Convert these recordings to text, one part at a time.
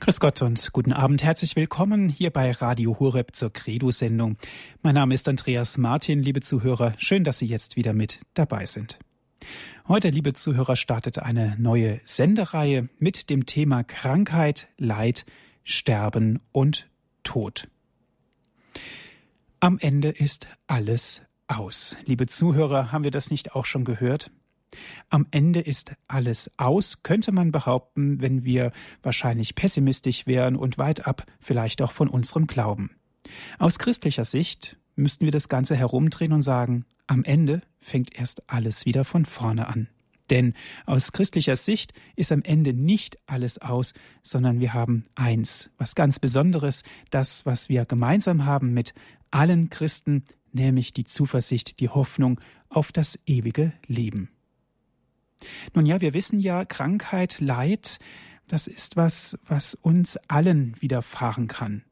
Grüß Gott und guten Abend. Herzlich willkommen hier bei Radio Horeb zur Credo-Sendung. Mein Name ist Andreas Martin, liebe Zuhörer. Schön, dass Sie jetzt wieder mit dabei sind. Heute, liebe Zuhörer, startet eine neue Sendereihe mit dem Thema Krankheit, Leid, Sterben und Tod. Am Ende ist alles aus. Liebe Zuhörer, haben wir das nicht auch schon gehört? Am Ende ist alles aus, könnte man behaupten, wenn wir wahrscheinlich pessimistisch wären und weit ab vielleicht auch von unserem Glauben. Aus christlicher Sicht müssten wir das Ganze herumdrehen und sagen, am Ende fängt erst alles wieder von vorne an. Denn aus christlicher Sicht ist am Ende nicht alles aus, sondern wir haben eins, was ganz Besonderes, das, was wir gemeinsam haben mit allen Christen, nämlich die Zuversicht, die Hoffnung auf das ewige Leben. Nun ja, wir wissen ja, Krankheit, Leid, das ist was, was uns allen widerfahren kann.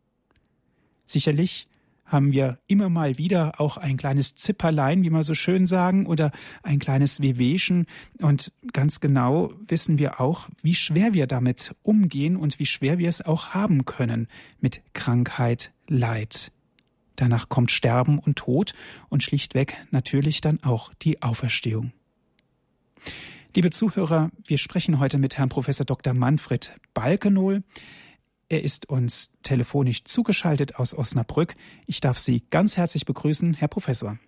Sicherlich haben wir immer mal wieder auch ein kleines Zipperlein, wie man so schön sagen, oder ein kleines Wehwehchen. Und ganz genau wissen wir auch, wie schwer wir damit umgehen und wie schwer wir es auch haben können mit Krankheit, Leid. Danach kommt Sterben und Tod und schlichtweg natürlich dann auch die Auferstehung. Liebe Zuhörer, wir sprechen heute mit Herrn Professor Dr. Manfred Balkenohl. Er ist uns telefonisch zugeschaltet aus Osnabrück. Ich darf Sie ganz herzlich begrüßen, Herr Professor.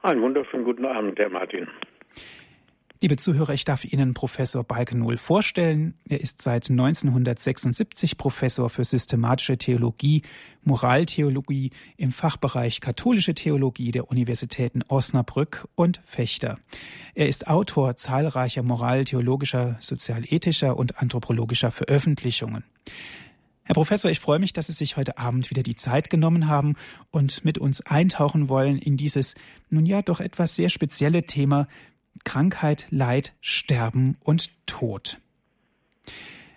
Einen wunderschönen guten Abend, Herr Martin. Liebe Zuhörer, ich darf Ihnen Professor Balkenohl vorstellen. Er ist seit 1976 Professor für systematische Theologie, Moraltheologie im Fachbereich katholische Theologie der Universitäten Osnabrück und Fechter. Er ist Autor zahlreicher moraltheologischer, sozialethischer und anthropologischer Veröffentlichungen. Herr Professor, ich freue mich, dass Sie sich heute Abend wieder die Zeit genommen haben und mit uns eintauchen wollen in dieses nun ja doch etwas sehr spezielle Thema Krankheit, Leid, Sterben und Tod.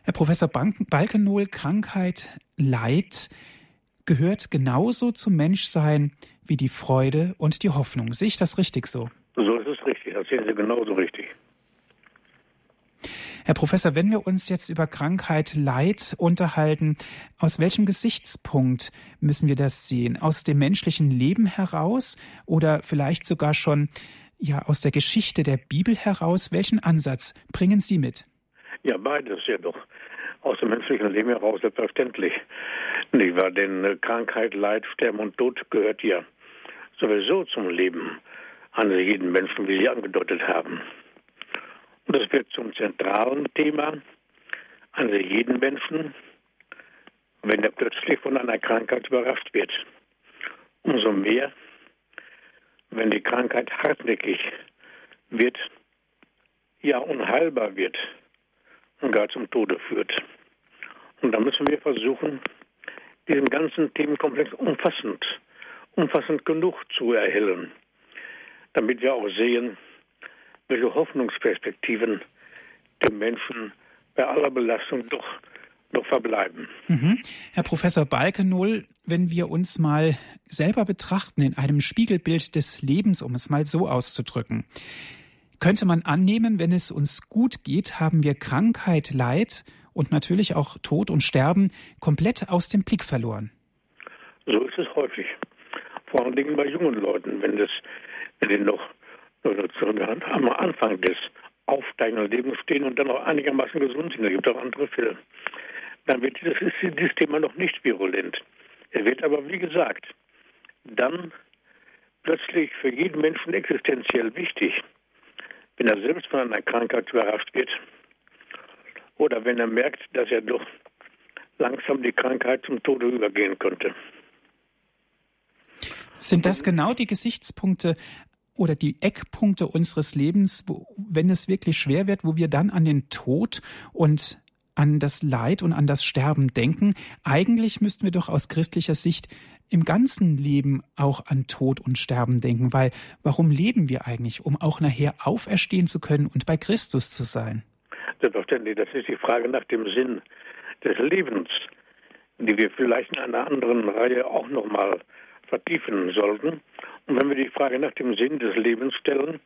Herr Professor Balkenohl, Krankheit, Leid gehört genauso zum Menschsein wie die Freude und die Hoffnung. Sehe ich das richtig so? So ist es richtig. Das sehen Sie genauso richtig. Herr Professor, wenn wir uns jetzt über Krankheit, Leid unterhalten, aus welchem Gesichtspunkt müssen wir das sehen? Aus dem menschlichen Leben heraus oder vielleicht sogar schon ja aus der Geschichte der Bibel heraus. Welchen Ansatz bringen Sie mit? Ja, beides ja doch. Aus dem menschlichen Leben heraus selbstverständlich. Nicht wahr? Denn äh, Krankheit, Leid, Sterben und Tod gehört ja sowieso zum Leben eines jeden Menschen, wie Sie angedeutet haben. Und das wird zum zentralen Thema eines jeden Menschen, wenn er plötzlich von einer Krankheit überrascht wird. Umso mehr wenn die Krankheit hartnäckig wird, ja unheilbar wird und gar zum Tode führt. Und da müssen wir versuchen, diesen ganzen Themenkomplex umfassend, umfassend genug zu erhellen, damit wir auch sehen, welche Hoffnungsperspektiven dem Menschen bei aller Belastung doch noch verbleiben. Mhm. Herr Professor Balkenohl, wenn wir uns mal selber betrachten in einem Spiegelbild des Lebens, um es mal so auszudrücken, könnte man annehmen, wenn es uns gut geht, haben wir Krankheit, Leid und natürlich auch Tod und Sterben komplett aus dem Blick verloren. So ist es häufig. Vor allen Dingen bei jungen Leuten, wenn das, wenn die noch am Anfang des aufsteigenden Lebens stehen und dann auch einigermaßen gesund sind. Da gibt es auch andere Fälle dann wird dieses, dieses Thema noch nicht virulent. Er wird aber, wie gesagt, dann plötzlich für jeden Menschen existenziell wichtig, wenn er selbst von einer Krankheit überrascht wird oder wenn er merkt, dass er doch langsam die Krankheit zum Tode übergehen könnte. Sind das genau die Gesichtspunkte oder die Eckpunkte unseres Lebens, wo, wenn es wirklich schwer wird, wo wir dann an den Tod und an das Leid und an das Sterben denken. Eigentlich müssten wir doch aus christlicher Sicht im ganzen Leben auch an Tod und Sterben denken, weil warum leben wir eigentlich? Um auch nachher auferstehen zu können und bei Christus zu sein. Selbstverständlich, das ist die Frage nach dem Sinn des Lebens, die wir vielleicht in einer anderen Reihe auch nochmal vertiefen sollten. Und wenn wir die Frage nach dem Sinn des Lebens stellen,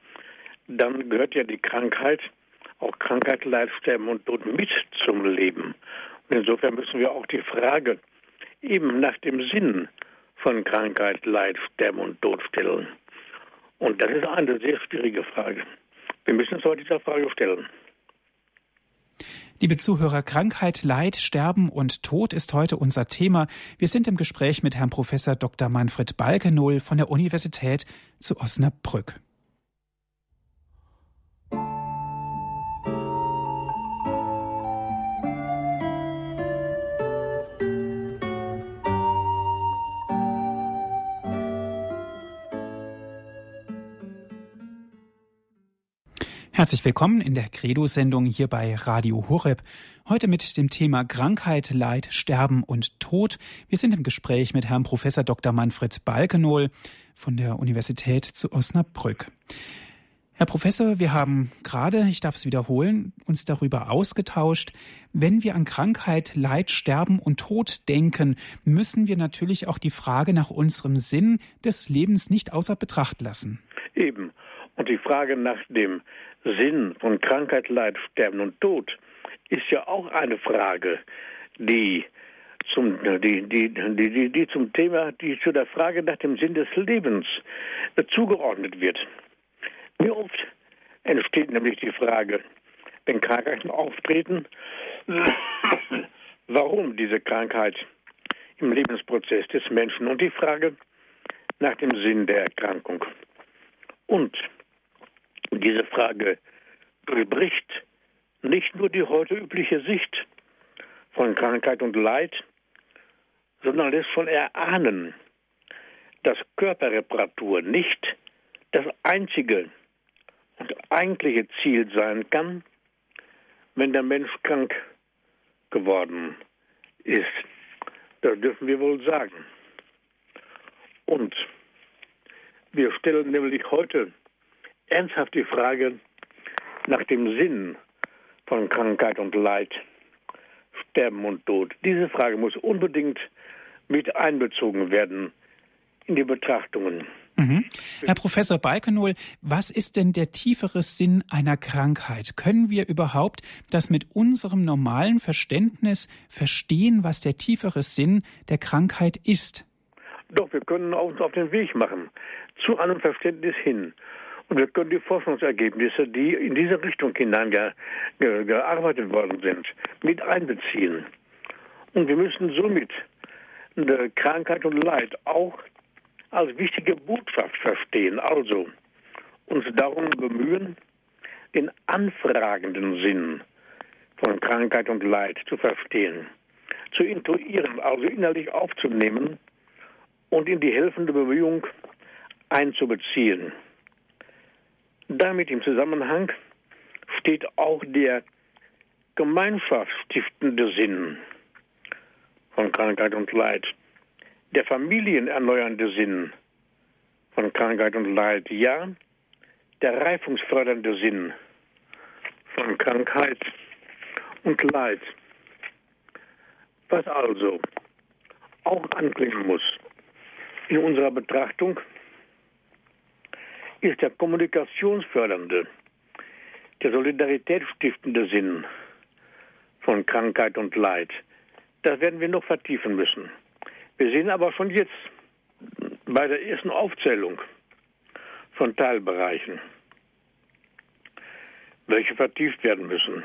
dann gehört ja die Krankheit auch Krankheit, Leid, Sterben und Tod mit zum Leben. Insofern müssen wir auch die Frage eben nach dem Sinn von Krankheit, Leid, Sterben und Tod stellen. Und das ist eine sehr schwierige Frage. Wir müssen uns heute dieser Frage stellen. Liebe Zuhörer, Krankheit, Leid, Sterben und Tod ist heute unser Thema. Wir sind im Gespräch mit Herrn Professor Dr. Manfred Balkenohl von der Universität zu Osnabrück. Herzlich willkommen in der Credo-Sendung hier bei Radio Horeb. Heute mit dem Thema Krankheit, Leid, Sterben und Tod. Wir sind im Gespräch mit Herrn Professor Dr. Manfred Balkenohl von der Universität zu Osnabrück. Herr Professor, wir haben gerade, ich darf es wiederholen, uns darüber ausgetauscht. Wenn wir an Krankheit, Leid, Sterben und Tod denken, müssen wir natürlich auch die Frage nach unserem Sinn des Lebens nicht außer Betracht lassen. Eben. Und die Frage nach dem Sinn von Krankheit, Leid, Sterben und Tod ist ja auch eine Frage, die zum, die, die, die, die, zum Thema, die zu der Frage nach dem Sinn des Lebens zugeordnet wird. Wie oft entsteht nämlich die Frage, wenn Krankheiten auftreten, warum diese Krankheit im Lebensprozess des Menschen und die Frage nach dem Sinn der Erkrankung. Und diese Frage durchbricht nicht nur die heute übliche Sicht von Krankheit und Leid, sondern lässt schon erahnen, dass Körperreparatur nicht das einzige und eigentliche Ziel sein kann, wenn der Mensch krank geworden ist. Das dürfen wir wohl sagen. Und wir stellen nämlich heute ernsthaft die Frage nach dem Sinn von Krankheit und Leid, Sterben und Tod. Diese Frage muss unbedingt mit einbezogen werden in die Betrachtungen. Mhm. Herr Professor Balkenohl, was ist denn der tiefere Sinn einer Krankheit? Können wir überhaupt das mit unserem normalen Verständnis verstehen, was der tiefere Sinn der Krankheit ist? Doch, wir können uns auf den Weg machen zu einem Verständnis hin. Wir können die Forschungsergebnisse, die in diese Richtung hineingearbeitet worden sind, mit einbeziehen. Und wir müssen somit Krankheit und Leid auch als wichtige Botschaft verstehen. Also uns darum bemühen, den anfragenden Sinn von Krankheit und Leid zu verstehen, zu intuieren, also innerlich aufzunehmen und in die helfende Bemühung einzubeziehen. Damit im Zusammenhang steht auch der gemeinschaftsstiftende Sinn von Krankheit und Leid, der familienerneuernde Sinn von Krankheit und Leid, ja, der reifungsfördernde Sinn von Krankheit und Leid. Was also auch anklingen muss in unserer Betrachtung ist der kommunikationsfördernde, der solidaritätsstiftende Sinn von Krankheit und Leid. Das werden wir noch vertiefen müssen. Wir sehen aber schon jetzt bei der ersten Aufzählung von Teilbereichen, welche vertieft werden müssen,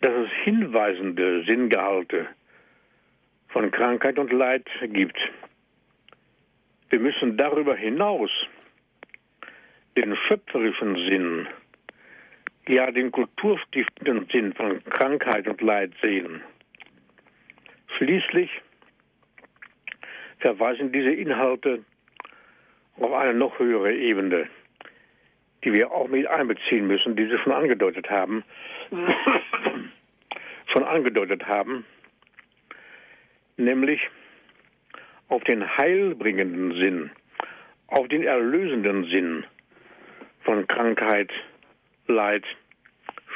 dass es hinweisende Sinngehalte von Krankheit und Leid gibt. Wir müssen darüber hinaus den schöpferischen Sinn, ja den kulturstiftenden Sinn von Krankheit und Leid sehen. Schließlich verweisen diese Inhalte auf eine noch höhere Ebene, die wir auch mit einbeziehen müssen, die Sie schon angedeutet haben, schon angedeutet haben, nämlich auf den heilbringenden Sinn, auf den erlösenden Sinn von Krankheit, Leid,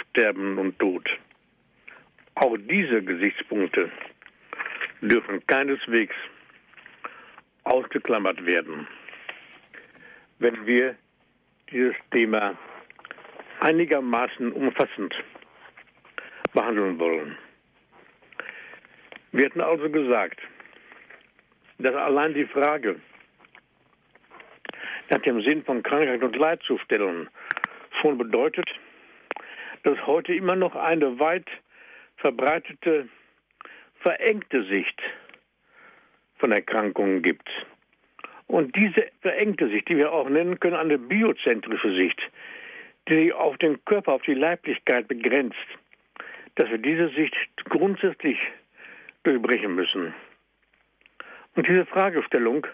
Sterben und Tod. Auch diese Gesichtspunkte dürfen keineswegs ausgeklammert werden, wenn wir dieses Thema einigermaßen umfassend behandeln wollen. Wir hatten also gesagt, dass allein die Frage nach dem Sinn von Krankheit und Leid zu stellen schon bedeutet, dass heute immer noch eine weit verbreitete, verengte Sicht von Erkrankungen gibt. Und diese verengte Sicht, die wir auch nennen können, eine biozentrische Sicht, die sich auf den Körper, auf die Leiblichkeit begrenzt, dass wir diese Sicht grundsätzlich durchbrechen müssen. Und diese Fragestellung,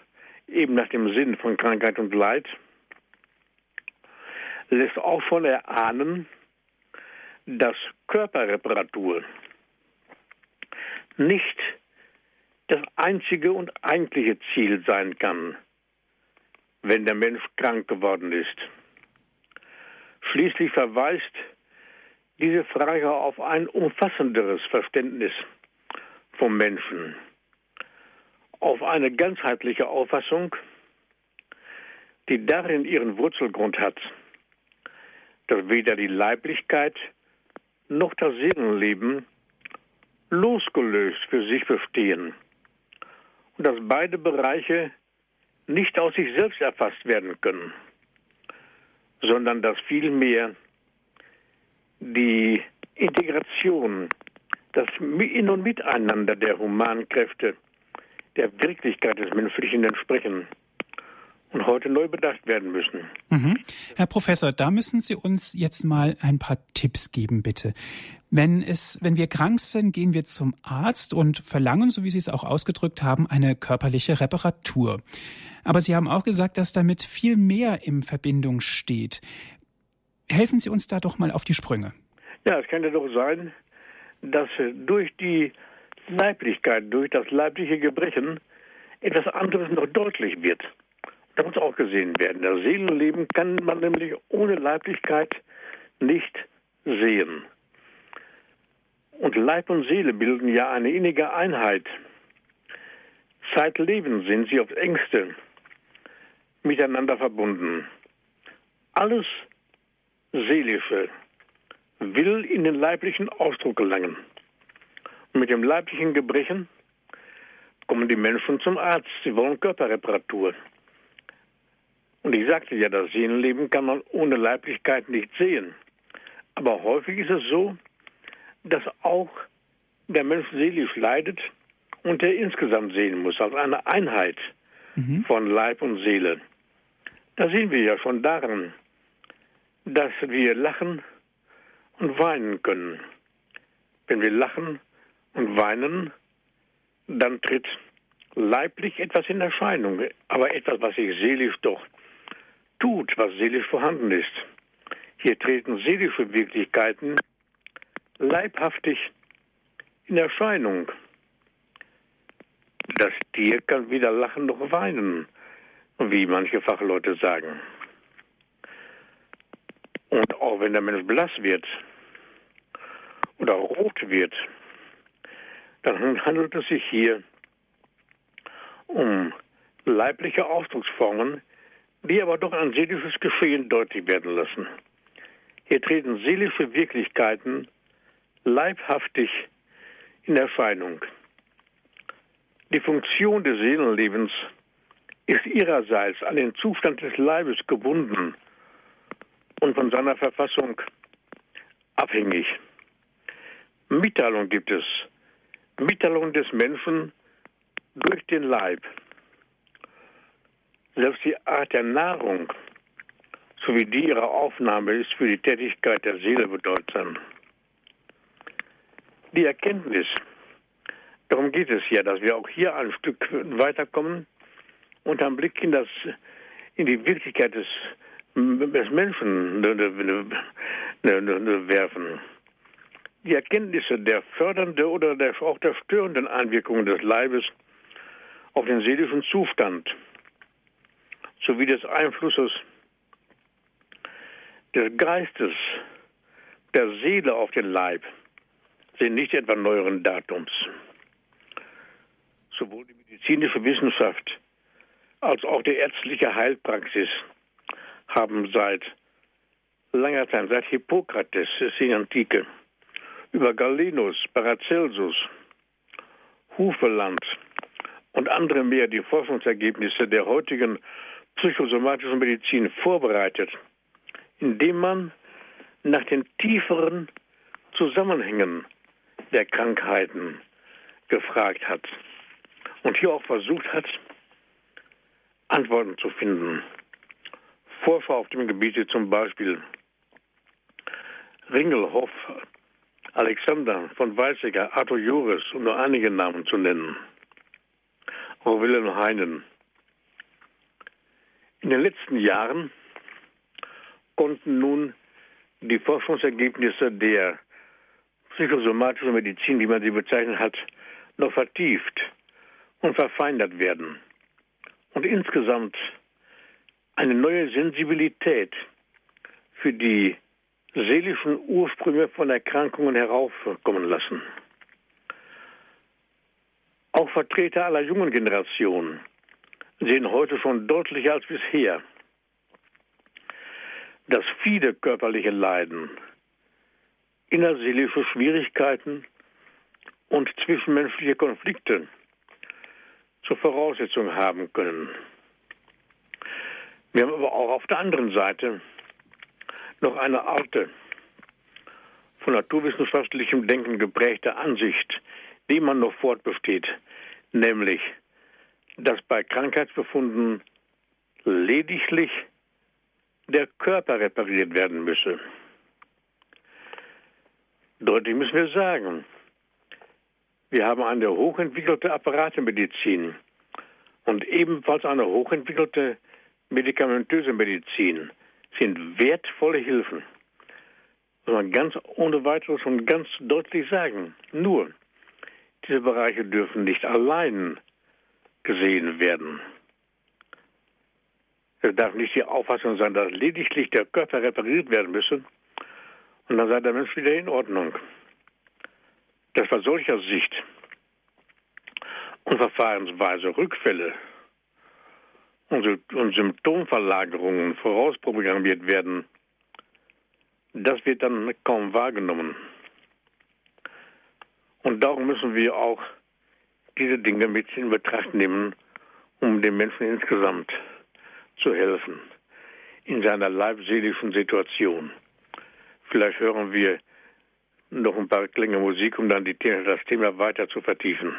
eben nach dem Sinn von Krankheit und Leid, lässt auch schon erahnen, dass Körperreparatur nicht das einzige und eigentliche Ziel sein kann, wenn der Mensch krank geworden ist. Schließlich verweist diese Frage auf ein umfassenderes Verständnis vom Menschen, auf eine ganzheitliche Auffassung, die darin ihren Wurzelgrund hat, dass weder die Leiblichkeit noch das Seelenleben losgelöst für sich bestehen und dass beide Bereiche nicht aus sich selbst erfasst werden können, sondern dass vielmehr die Integration, das In- und Miteinander der Humankräfte der Wirklichkeit des Menschlichen entsprechen und heute neu bedacht werden müssen. Mhm. Herr Professor, da müssen Sie uns jetzt mal ein paar Tipps geben, bitte. Wenn es, wenn wir krank sind, gehen wir zum Arzt und verlangen, so wie Sie es auch ausgedrückt haben, eine körperliche Reparatur. Aber Sie haben auch gesagt, dass damit viel mehr in Verbindung steht. Helfen Sie uns da doch mal auf die Sprünge. Ja, es kann ja doch sein, dass durch die Leiblichkeit, durch das leibliche Gebrechen etwas anderes noch deutlich wird. Das muss auch gesehen werden. Das Seelenleben kann man nämlich ohne Leiblichkeit nicht sehen. Und Leib und Seele bilden ja eine innige Einheit. Zeitleben sind sie aufs engste miteinander verbunden. Alles Seelische will in den leiblichen Ausdruck gelangen. Mit dem leiblichen Gebrechen kommen die Menschen zum Arzt. Sie wollen Körperreparatur. Und ich sagte ja, das Seelenleben kann man ohne Leiblichkeit nicht sehen. Aber häufig ist es so, dass auch der Mensch seelisch leidet und er insgesamt sehen muss, als eine Einheit mhm. von Leib und Seele. Da sehen wir ja schon daran, dass wir lachen und weinen können. Wenn wir lachen und weinen, dann tritt leiblich etwas in Erscheinung, aber etwas, was sich seelisch doch tut, was seelisch vorhanden ist. Hier treten seelische Wirklichkeiten leibhaftig in Erscheinung. Das Tier kann weder lachen noch weinen, wie manche Fachleute sagen. Und auch wenn der Mensch blass wird oder rot wird, dann handelt es sich hier um leibliche Ausdrucksformen, die aber doch ein seelisches Geschehen deutlich werden lassen. Hier treten seelische Wirklichkeiten leibhaftig in Erscheinung. Die Funktion des Seelenlebens ist ihrerseits an den Zustand des Leibes gebunden und von seiner Verfassung abhängig. Mitteilung gibt es. Mitteilung des Menschen durch den Leib. Selbst die Art der Nahrung sowie die ihrer Aufnahme ist für die Tätigkeit der Seele bedeutsam. Die Erkenntnis, darum geht es ja, dass wir auch hier ein Stück weiterkommen und einen Blick in, das, in die Wirklichkeit des, des Menschen werfen. Die Erkenntnisse der fördernden oder der, auch der störenden Einwirkungen des Leibes auf den seelischen Zustand sowie des Einflusses des Geistes, der Seele auf den Leib sind nicht etwa neueren Datums. Sowohl die medizinische Wissenschaft als auch die ärztliche Heilpraxis haben seit langer Zeit, seit Hippokrates, ist die Antike, über Galenus, Paracelsus, Hufeland und andere mehr die Forschungsergebnisse der heutigen psychosomatischen Medizin vorbereitet, indem man nach den tieferen Zusammenhängen der Krankheiten gefragt hat und hier auch versucht hat, Antworten zu finden. Forscher auf dem Gebiet zum Beispiel Ringelhoff, Alexander von Weizsäcker, Arthur Joris, um nur einige Namen zu nennen. Auch Wilhelm Heinen. In den letzten Jahren konnten nun die Forschungsergebnisse der psychosomatischen Medizin, wie man sie bezeichnet hat, noch vertieft und verfeinert werden. Und insgesamt eine neue Sensibilität für die seelischen Ursprünge von Erkrankungen heraufkommen lassen. Auch Vertreter aller jungen Generationen sehen heute schon deutlicher als bisher, dass viele körperliche Leiden, innerseelische Schwierigkeiten und zwischenmenschliche Konflikte zur Voraussetzung haben können. Wir haben aber auch auf der anderen Seite noch eine alte, von naturwissenschaftlichem Denken geprägte Ansicht, die man noch fortbesteht, nämlich, dass bei Krankheitsbefunden lediglich der Körper repariert werden müsse. Deutlich müssen wir sagen, wir haben eine hochentwickelte Apparatemedizin und ebenfalls eine hochentwickelte medikamentöse Medizin sind wertvolle Hilfen. Muss man ganz ohne weiteres und ganz deutlich sagen. Nur, diese Bereiche dürfen nicht allein gesehen werden. Es darf nicht die Auffassung sein, dass lediglich der Körper repariert werden müsse und dann sei der Mensch wieder in Ordnung. Dass bei solcher Sicht und Verfahrensweise Rückfälle und Symptomverlagerungen vorausprogrammiert werden, das wird dann kaum wahrgenommen. Und darum müssen wir auch diese Dinge mit in Betracht nehmen, um dem Menschen insgesamt zu helfen in seiner leibseelischen Situation. Vielleicht hören wir noch ein paar Klänge Musik, um dann die, das Thema weiter zu vertiefen.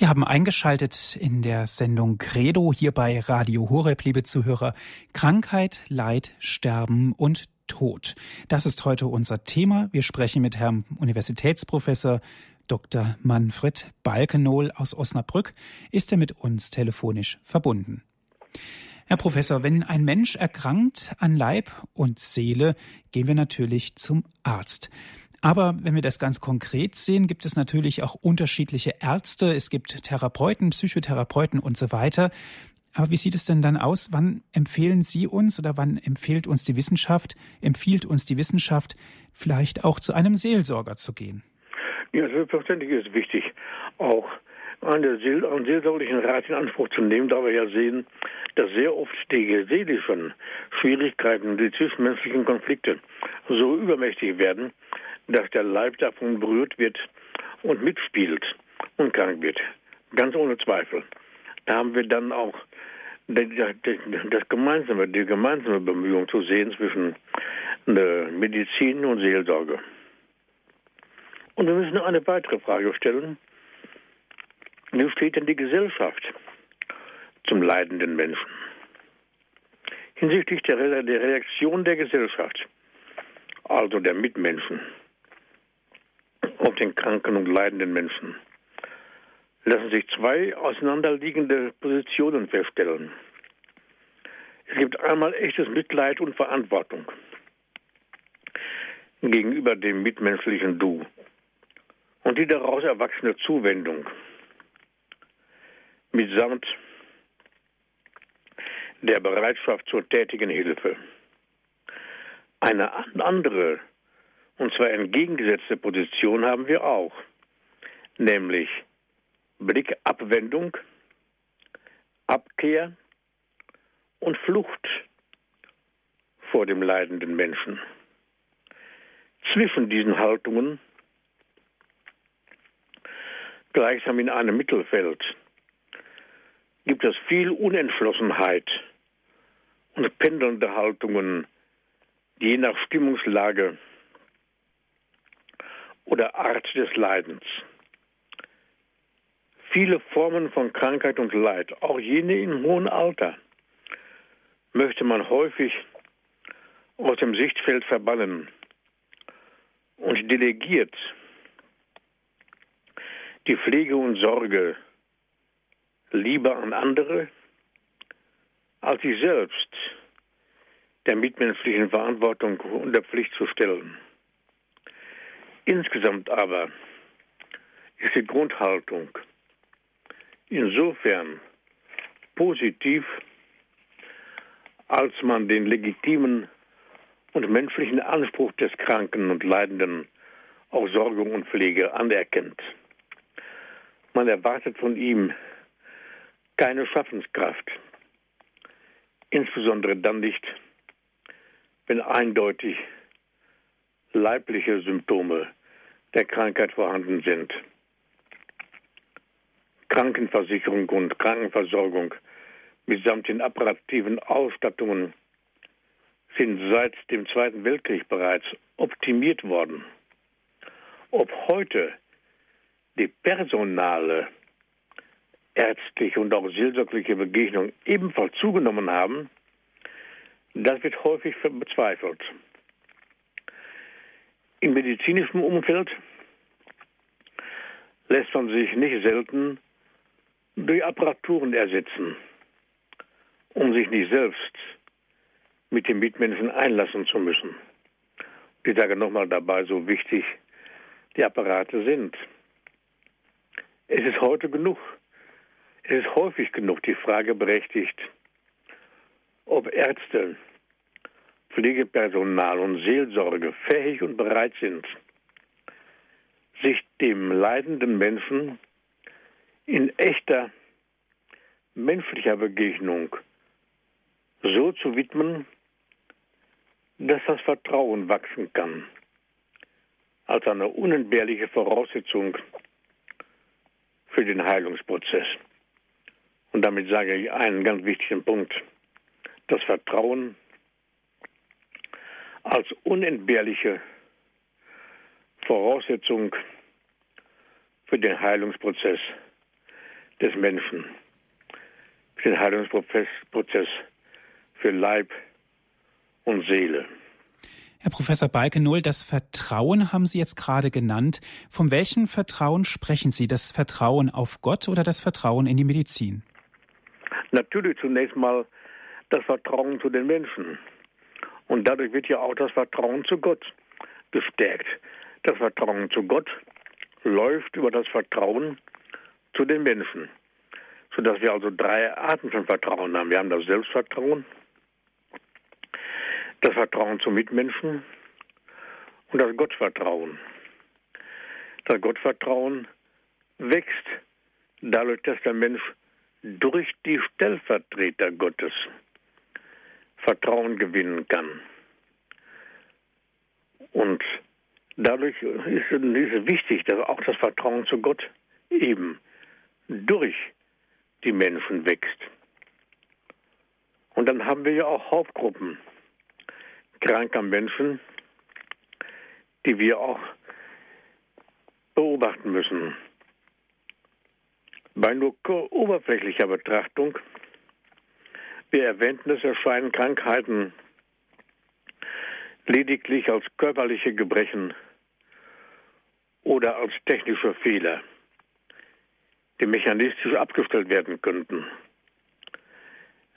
Sie haben eingeschaltet in der Sendung Credo hier bei Radio Horeb, liebe Zuhörer. Krankheit, Leid, Sterben und Tod. Das ist heute unser Thema. Wir sprechen mit Herrn Universitätsprofessor Dr. Manfred Balkenohl aus Osnabrück. Ist er mit uns telefonisch verbunden? Herr Professor, wenn ein Mensch erkrankt an Leib und Seele, gehen wir natürlich zum Arzt. Aber wenn wir das ganz konkret sehen, gibt es natürlich auch unterschiedliche Ärzte, es gibt Therapeuten, Psychotherapeuten und so weiter. Aber wie sieht es denn dann aus? Wann empfehlen Sie uns oder wann empfiehlt uns die Wissenschaft, empfiehlt uns die Wissenschaft, vielleicht auch zu einem Seelsorger zu gehen? Ja, selbstverständlich ist wichtig, auch einen, Seel einen seelsorglichen Rat in Anspruch zu nehmen, da wir ja sehen, dass sehr oft die seelischen Schwierigkeiten, die zwischenmenschlichen Konflikte so übermächtig werden, dass der Leib davon berührt wird und mitspielt und krank wird. Ganz ohne Zweifel. Da haben wir dann auch das gemeinsame, die gemeinsame Bemühung zu sehen zwischen äh, Medizin und Seelsorge. Und wir müssen eine weitere Frage stellen. Wie steht denn die Gesellschaft zum leidenden Menschen? Hinsichtlich der, Reaktion der Gesellschaft, also der Mitmenschen, auf den kranken und leidenden Menschen lassen sich zwei auseinanderliegende Positionen feststellen. Es gibt einmal echtes Mitleid und Verantwortung gegenüber dem mitmenschlichen Du und die daraus erwachsene Zuwendung mitsamt der Bereitschaft zur tätigen Hilfe. Eine andere Und zwar entgegengesetzte Position haben wir auch, nämlich Blickabwendung, Abkehr und Flucht vor dem leidenden Menschen. Zwischen diesen Haltungen, gleichsam in einem Mittelfeld, gibt es viel Unentschlossenheit und pendelnde Haltungen, die je nach Stimmungslage oder Art des Leidens viele Formen von Krankheit und Leid, auch jene im hohen Alter, möchte man häufig aus dem Sichtfeld verbannen und delegiert die Pflege und Sorge lieber an andere, als sich selbst der mitmenschlichen Verantwortung und der Pflicht zu stellen. Insgesamt aber ist die Grundhaltung insofern positiv, als man den legitimen und menschlichen Anspruch des Kranken und Leidenden auf Sorgung und Pflege anerkennt. Man erwartet von ihm keine Schaffenskraft, insbesondere dann nicht, wenn eindeutig leibliche Symptome der Krankheit vorhanden sind. Krankenversicherung und Krankenversorgung mitsamt den apparativen Ausstattungen sind seit dem Zweiten Weltkrieg bereits optimiert worden. Ob heute die personale ärztliche und auch seelsorgliche Begegnung ebenfalls zugenommen haben, das wird häufig bezweifelt. Im medizinischen Umfeld lässt man sich nicht selten durch Apparaturen ersetzen, um sich nicht selbst mit den Mitmenschen einlassen zu müssen. Ich sage nochmal dabei, so wichtig die Apparate sind. Es ist heute genug, es ist häufig genug die Frage berechtigt, ob Ärzte, Pflegepersonal und Seelsorge fähig und bereit sind, sich dem leidenden Menschen in echter menschlicher Begegnung so zu widmen, dass das Vertrauen wachsen kann, als eine unentbehrliche Voraussetzung für den Heilungsprozess. Und damit sage ich einen ganz wichtigen Punkt. Das Vertrauen als unentbehrliche Voraussetzung für den Heilungsprozess des Menschen, für den Heilungsprozess für Leib und Seele. Herr Professor Balkenohl, das Vertrauen haben Sie jetzt gerade genannt. Von welchem Vertrauen sprechen Sie? Das Vertrauen auf Gott oder das Vertrauen in die Medizin? Natürlich zunächst mal das Vertrauen zu den Menschen. Und dadurch wird ja auch das Vertrauen zu Gott gestärkt. Das Vertrauen zu Gott läuft über das Vertrauen zu den Menschen. Sodass wir also drei Arten von Vertrauen haben. Wir haben das Selbstvertrauen, das Vertrauen zu Mitmenschen und das Gottvertrauen. Das Gottvertrauen wächst dadurch, dass der Mensch durch die Stellvertreter Gottes Vertrauen gewinnen kann. Und dadurch ist es wichtig, dass auch das Vertrauen zu Gott eben durch die Menschen wächst. Und dann haben wir ja auch Hauptgruppen kranker Menschen, die wir auch beobachten müssen. Bei nur oberflächlicher Betrachtung, wir erwähnten es, erscheinen Krankheiten lediglich als körperliche Gebrechen oder als technische Fehler, die mechanistisch abgestellt werden könnten.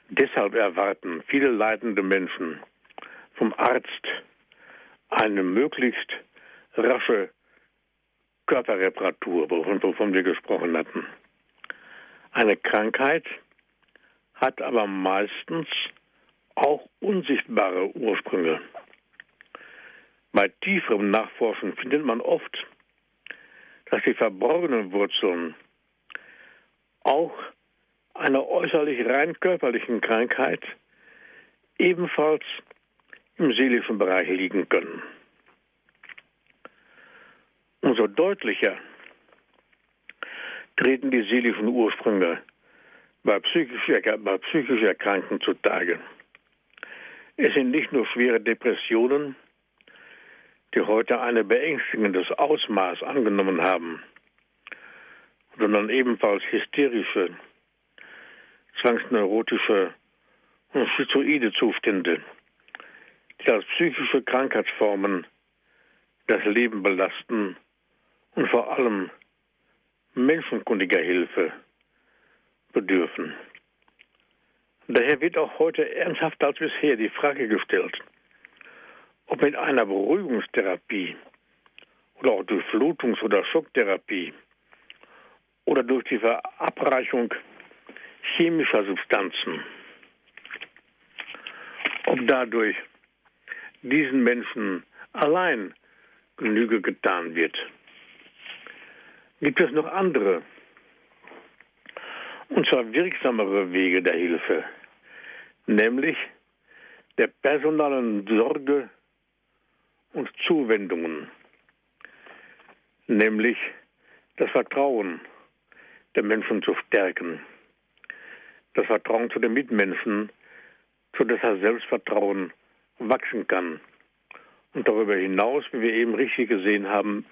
Deshalb erwarten viele leidende Menschen vom Arzt eine möglichst rasche Körperreparatur, wovon wir gesprochen hatten. Eine Krankheit hat aber meistens auch unsichtbare Ursprünge. Bei tieferem Nachforschen findet man oft, dass die verborgenen Wurzeln auch einer äußerlich rein körperlichen Krankheit ebenfalls im seelischen Bereich liegen können. Umso deutlicher treten die seelischen Ursprünge bei psychisch, bei psychisch Erkrankten zutage. Es sind nicht nur schwere Depressionen, die heute ein beängstigendes Ausmaß angenommen haben, sondern ebenfalls hysterische, zwangsneurotische und schizoide Zustände, die als psychische Krankheitsformen das Leben belasten und vor allem menschenkundiger Hilfe bedürfen. Daher wird auch heute ernsthafter als bisher die Frage gestellt, ob mit einer Beruhigungstherapie oder auch durch Flutungs- oder Schocktherapie oder durch die Verabreichung chemischer Substanzen, ob dadurch diesen Menschen allein Genüge getan wird. Gibt es noch andere, und zwar wirksamere Wege der Hilfe, nämlich der personalen Sorge und Zuwendungen, nämlich das Vertrauen der Menschen zu stärken, das Vertrauen zu den Mitmenschen, sodass das Selbstvertrauen wachsen kann. Und darüber hinaus, wie wir eben richtig gesehen haben,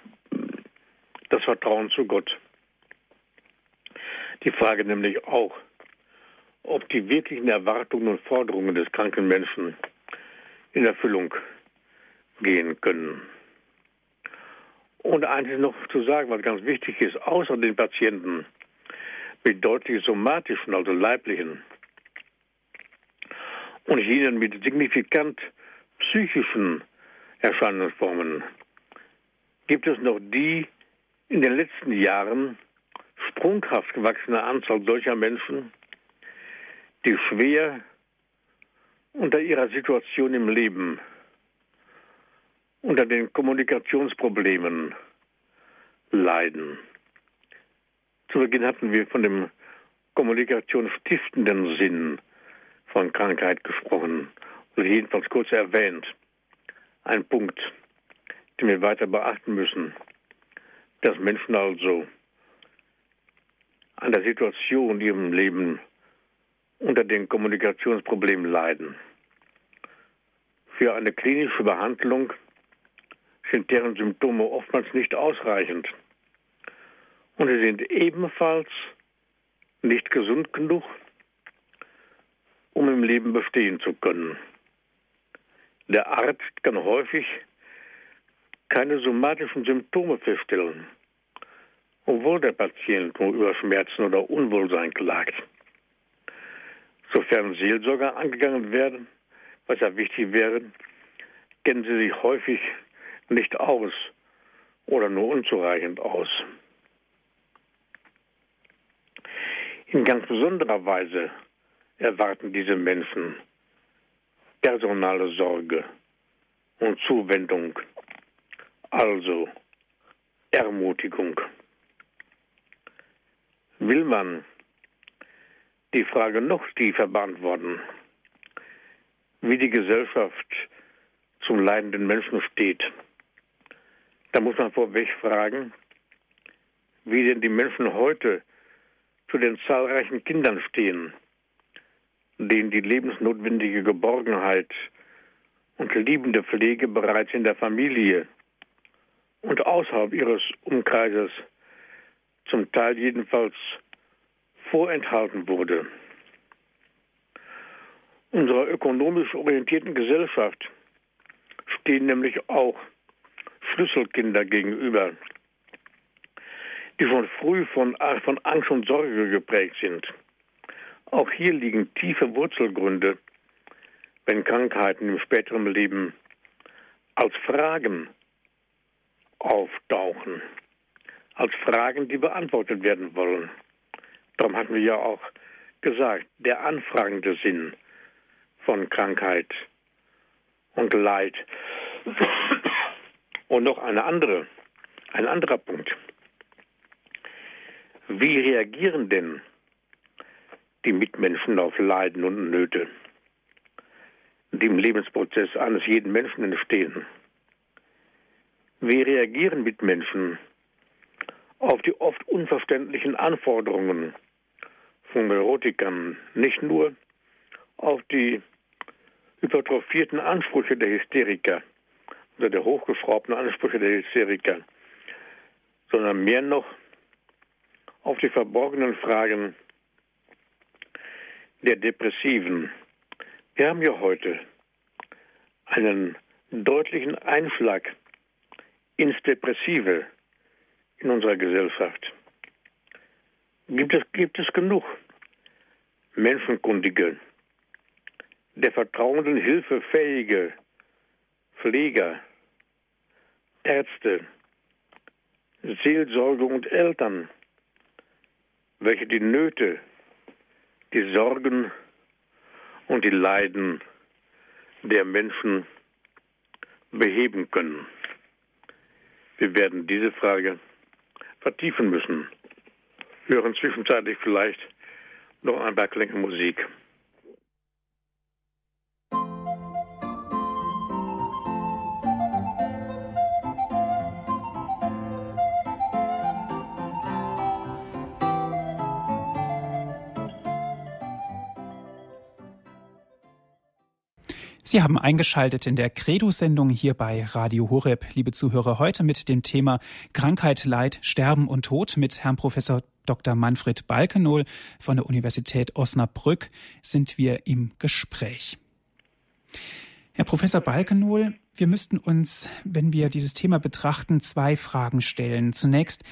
das Vertrauen zu Gott. Die Frage nämlich auch, ob die wirklichen Erwartungen und Forderungen des kranken Menschen in Erfüllung gehen können. Und eins ist noch zu sagen, was ganz wichtig ist, außer den Patienten mit deutlich somatischen, also leiblichen und jenen mit signifikant psychischen Erscheinungsformen gibt es noch die in den letzten Jahren sprunghaft gewachsene Anzahl solcher Menschen, die schwer unter ihrer Situation im Leben unter den Kommunikationsproblemen leiden. Zu Beginn hatten wir von dem kommunikationsstiftenden Sinn von Krankheit gesprochen, oder jedenfalls kurz erwähnt. Ein Punkt, den wir weiter beachten müssen, dass Menschen also an der Situation in ihrem Leben unter den Kommunikationsproblemen leiden. Für eine klinische Behandlung sind deren Symptome oftmals nicht ausreichend. Und sie sind ebenfalls nicht gesund genug, um im Leben bestehen zu können. Der Arzt kann häufig keine somatischen Symptome feststellen, obwohl der Patient nur über Schmerzen oder Unwohlsein klagt. Sofern Seelsorger angegangen werden, was ja wichtig wäre, kennen sie sich häufig nicht aus oder nur unzureichend aus. In ganz besonderer Weise erwarten diese Menschen personale Sorge und Zuwendung, also Ermutigung. Will man die Frage noch tiefer beantworten, wie die Gesellschaft zum leidenden Menschen steht, da muss man vorweg fragen, wie denn die Menschen heute zu den zahlreichen Kindern stehen, denen die lebensnotwendige Geborgenheit und liebende Pflege bereits in der Familie und außerhalb ihres Umkreises zum Teil jedenfalls vorenthalten wurde. Unserer ökonomisch orientierten Gesellschaft stehen nämlich auch Schlüsselkinder gegenüber, die schon früh von, von Angst und Sorge geprägt sind. Auch hier liegen tiefe Wurzelgründe, wenn Krankheiten im späteren Leben als Fragen auftauchen, als Fragen, die beantwortet werden wollen. Darum hatten wir ja auch gesagt, der anfragende Sinn von Krankheit und Leid Und noch eine andere, ein anderer Punkt. Wie reagieren denn die Mitmenschen auf Leiden und Nöte, die im Lebensprozess eines jeden Menschen entstehen? Wie reagieren Mitmenschen auf die oft unverständlichen Anforderungen von Neurotikern, nicht nur auf die hypertrophierten Ansprüche der Hysteriker oder der hochgeschraubten Ansprüche der Hysteriker, sondern mehr noch auf die verborgenen Fragen der Depressiven. Wir haben ja heute einen deutlichen Einschlag ins Depressive in unserer Gesellschaft. Gibt es, gibt es genug Menschenkundige, der vertrauenden Hilfe fähige Pfleger, Ärzte, Seelsorge und Eltern, welche die Nöte, die Sorgen und die Leiden der Menschen beheben können. Wir werden diese Frage vertiefen müssen. Hören zwischenzeitlich vielleicht noch ein paar Klänge Musik. Sie haben eingeschaltet in der Credo-Sendung hier bei Radio Horeb, liebe Zuhörer, heute mit dem Thema Krankheit, Leid, Sterben und Tod mit Herrn Professor Dr. Manfred Balkenohl von der Universität Osnabrück sind wir im Gespräch. Herr Professor Balkenohl, wir müssten uns, wenn wir dieses Thema betrachten, zwei Fragen stellen. Zunächst,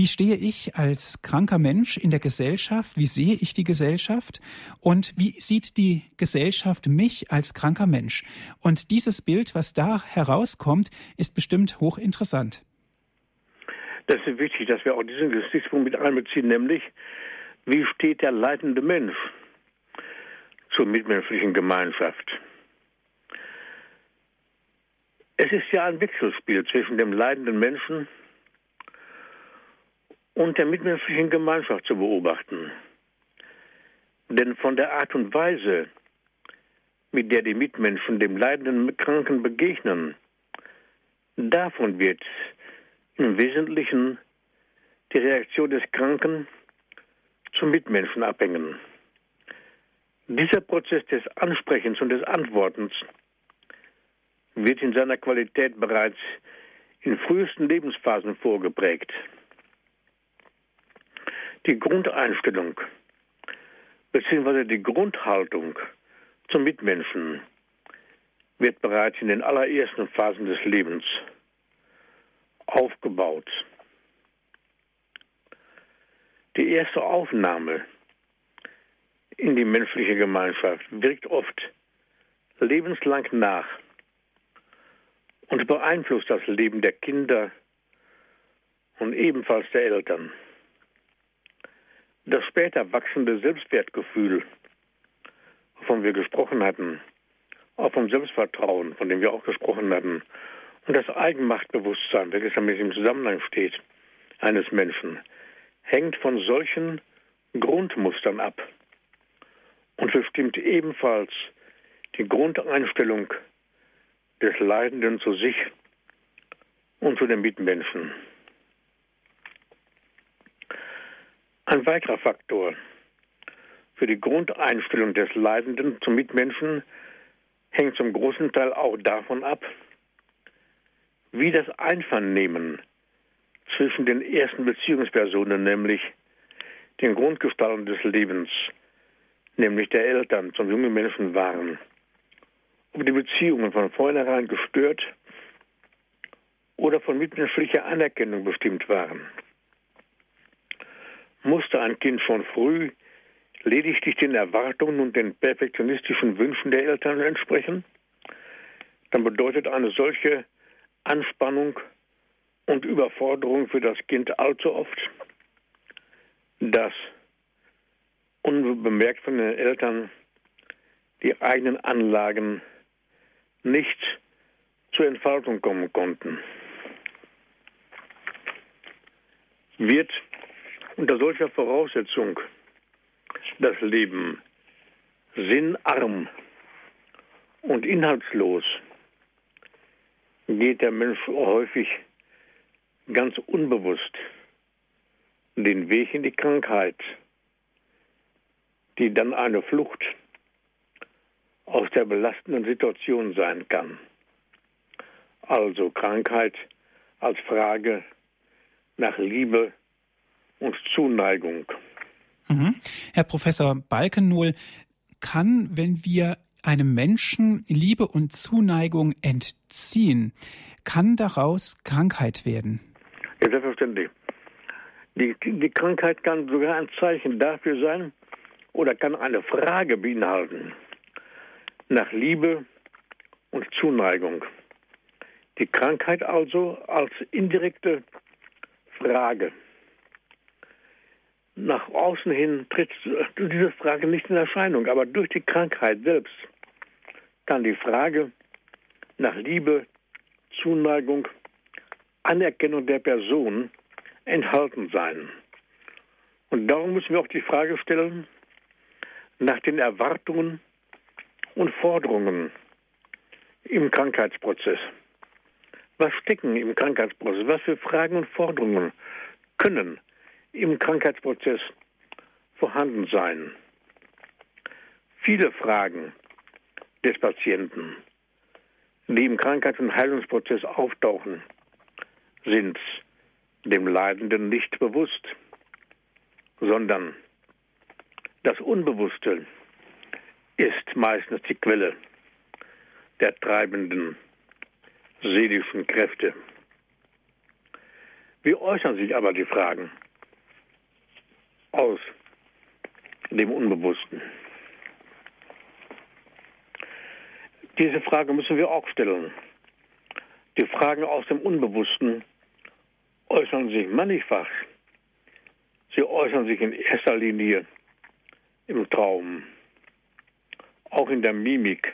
wie stehe ich als kranker Mensch in der Gesellschaft? Wie sehe ich die Gesellschaft? Und wie sieht die Gesellschaft mich als kranker Mensch? Und dieses Bild, was da herauskommt, ist bestimmt hochinteressant. Das ist wichtig, dass wir auch diesen Gesichtspunkt mit einbeziehen, nämlich wie steht der leidende Mensch zur mitmenschlichen Gemeinschaft? Es ist ja ein Wechselspiel zwischen dem leidenden Menschen und der mitmenschlichen Gemeinschaft zu beobachten. Denn von der Art und Weise, mit der die Mitmenschen dem leidenden Kranken begegnen, davon wird im Wesentlichen die Reaktion des Kranken zum Mitmenschen abhängen. Dieser Prozess des Ansprechens und des Antwortens wird in seiner Qualität bereits in frühesten Lebensphasen vorgeprägt. Die Grundeinstellung bzw. die Grundhaltung zum Mitmenschen wird bereits in den allerersten Phasen des Lebens aufgebaut. Die erste Aufnahme in die menschliche Gemeinschaft wirkt oft lebenslang nach und beeinflusst das Leben der Kinder und ebenfalls der Eltern. Das später wachsende Selbstwertgefühl, wovon wir gesprochen hatten, auch vom Selbstvertrauen, von dem wir auch gesprochen hatten, und das Eigenmachtbewusstsein, welches damit im Zusammenhang steht, eines Menschen, hängt von solchen Grundmustern ab und bestimmt ebenfalls die Grundeinstellung des Leidenden zu sich und zu den Mitmenschen. Ein weiterer Faktor für die Grundeinstellung des Leidenden zum Mitmenschen hängt zum großen Teil auch davon ab, wie das Einvernehmen zwischen den ersten Beziehungspersonen, nämlich den Grundgestalten des Lebens, nämlich der Eltern zum jungen Menschen waren. Ob die Beziehungen von vornherein gestört oder von mitmenschlicher Anerkennung bestimmt waren musste ein Kind schon früh lediglich den Erwartungen und den perfektionistischen Wünschen der Eltern entsprechen, dann bedeutet eine solche Anspannung und Überforderung für das Kind allzu oft, dass unbemerkt von den Eltern die eigenen Anlagen nicht zur Entfaltung kommen konnten. Wird unter solcher Voraussetzung das Leben sinnarm und inhaltslos, geht der Mensch häufig ganz unbewusst den Weg in die Krankheit, die dann eine Flucht aus der belastenden Situation sein kann. Also Krankheit als Frage nach Liebe und Zuneigung. Mhm. Herr Professor Balkennohl, kann, wenn wir einem Menschen Liebe und Zuneigung entziehen, kann daraus Krankheit werden? Ja, selbstverständlich. Die, die Krankheit kann sogar ein Zeichen dafür sein oder kann eine Frage beinhalten nach Liebe und Zuneigung. Die Krankheit also als indirekte Frage. Nach außen hin tritt diese Frage nicht in Erscheinung, aber durch die Krankheit selbst kann die Frage nach Liebe, Zuneigung, Anerkennung der Person enthalten sein. Und darum müssen wir auch die Frage stellen nach den Erwartungen und Forderungen im Krankheitsprozess. Was stecken im Krankheitsprozess? Was für Fragen und Forderungen können im Krankheitsprozess vorhanden sein? Viele Fragen des Patienten, die im Krankheits- und Heilungsprozess auftauchen, sind dem Leidenden nicht bewusst, sondern das Unbewusste ist meistens die Quelle der treibenden seelischen Kräfte. Wie äußern sich aber die Fragen aus dem Unbewussten? Diese Frage müssen wir auch stellen. Die Fragen aus dem Unbewussten äußern sich mannigfach. Sie äußern sich in erster Linie im Traum, auch in der Mimik,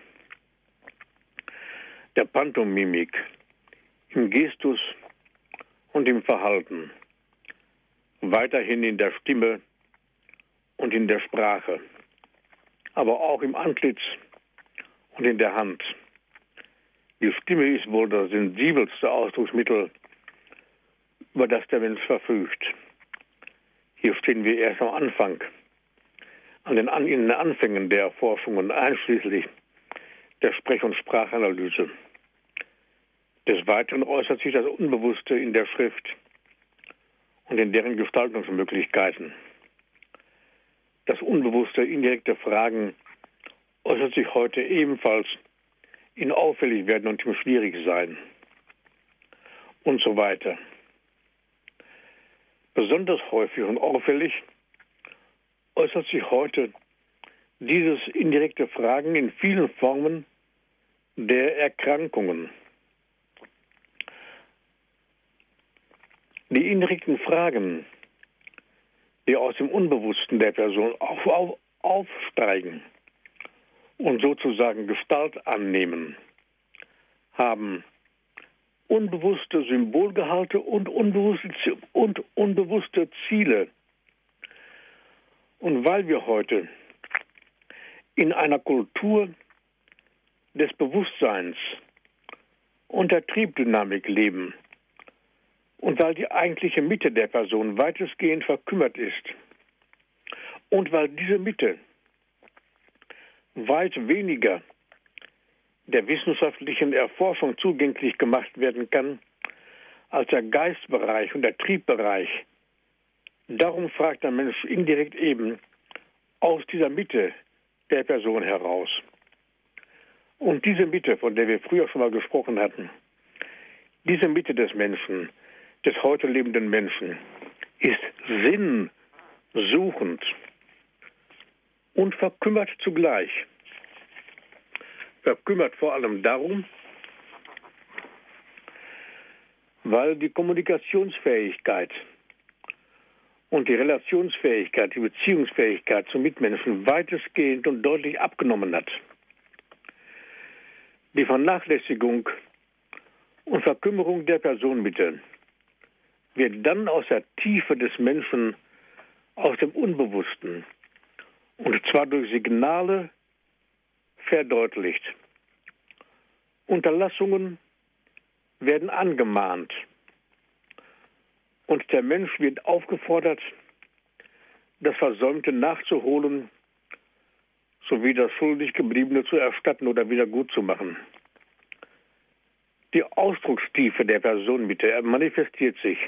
der Pantomimik, im Gestus und im Verhalten, weiterhin in der Stimme und in der Sprache, aber auch im Antlitz und in der Hand. Die Stimme ist wohl das sensibelste Ausdrucksmittel, über das der Mensch verfügt. Hier stehen wir erst am Anfang, an den, an, den Anfängen der Forschungen, einschließlich der Sprech- und Sprachanalyse. Des Weiteren äußert sich das Unbewusste in der Schrift und in deren Gestaltungsmöglichkeiten. Das Unbewusste, indirekte Fragen äußert sich heute ebenfalls in auffällig werden und im schwierig sein und so weiter. Besonders häufig und auffällig äußert sich heute dieses indirekte Fragen in vielen Formen der Erkrankungen. Die indirekten Fragen, die aus dem Unbewussten der Person auf, auf, aufsteigen, und sozusagen Gestalt annehmen, haben unbewusste Symbolgehalte und unbewusste, und unbewusste Ziele. Und weil wir heute in einer Kultur des Bewusstseins und der Triebdynamik leben und weil die eigentliche Mitte der Person weitestgehend verkümmert ist und weil diese Mitte weit weniger der wissenschaftlichen Erforschung zugänglich gemacht werden kann als der Geistbereich und der Triebbereich. Darum fragt der Mensch indirekt eben aus dieser Mitte der Person heraus. Und diese Mitte, von der wir früher schon mal gesprochen hatten, diese Mitte des Menschen, des heute lebenden Menschen, ist sinnsuchend und verkümmert zugleich. Verkümmert vor allem darum, weil die Kommunikationsfähigkeit und die Relationsfähigkeit, die Beziehungsfähigkeit zu Mitmenschen weitestgehend und deutlich abgenommen hat. Die Vernachlässigung und Verkümmerung der Personenmitte wird dann aus der Tiefe des Menschen, aus dem Unbewussten, und zwar durch Signale verdeutlicht. Unterlassungen werden angemahnt und der Mensch wird aufgefordert, das Versäumte nachzuholen sowie das schuldig gebliebene zu erstatten oder wieder gut zu machen. Die Ausdruckstiefe der Personenmitte manifestiert sich